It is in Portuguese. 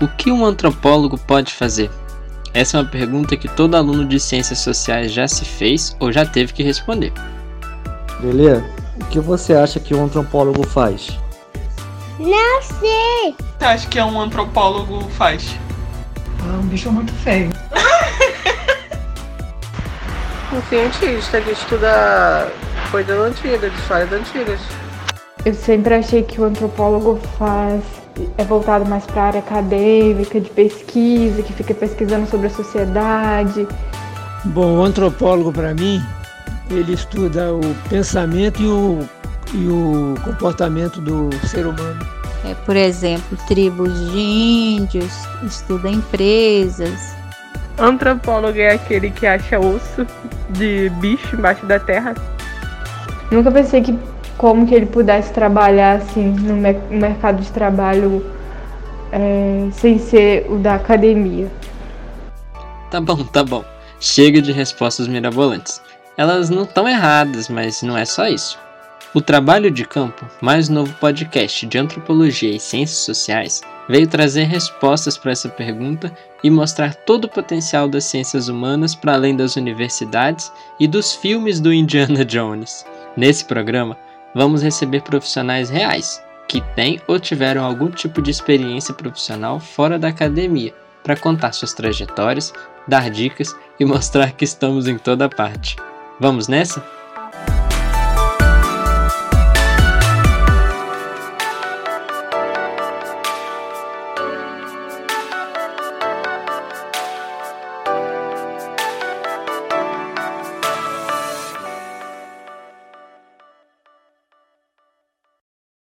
O que um antropólogo pode fazer? Essa é uma pergunta que todo aluno de ciências sociais já se fez ou já teve que responder. Beleza? O que você acha que um antropólogo faz? Não sei. Você acha que um antropólogo faz? Ah, um bicho muito feio. um cientista que estuda coisas antigas, histórias antigas. Eu sempre achei que o antropólogo faz é voltado mais para a área acadêmica, de pesquisa, que fica pesquisando sobre a sociedade. Bom, o antropólogo para mim, ele estuda o pensamento e o, e o comportamento do ser humano. É, por exemplo, tribos de índios, estuda empresas. Antropólogo é aquele que acha osso de bicho embaixo da terra. Nunca pensei que como que ele pudesse trabalhar assim no mercado de trabalho é, sem ser o da academia. Tá bom, tá bom. Chega de respostas mirabolantes. Elas não estão erradas, mas não é só isso. O Trabalho de Campo, mais novo podcast de antropologia e ciências sociais, veio trazer respostas para essa pergunta e mostrar todo o potencial das ciências humanas para além das universidades e dos filmes do Indiana Jones. Nesse programa, vamos receber profissionais reais que têm ou tiveram algum tipo de experiência profissional fora da academia para contar suas trajetórias, dar dicas e mostrar que estamos em toda parte. Vamos nessa?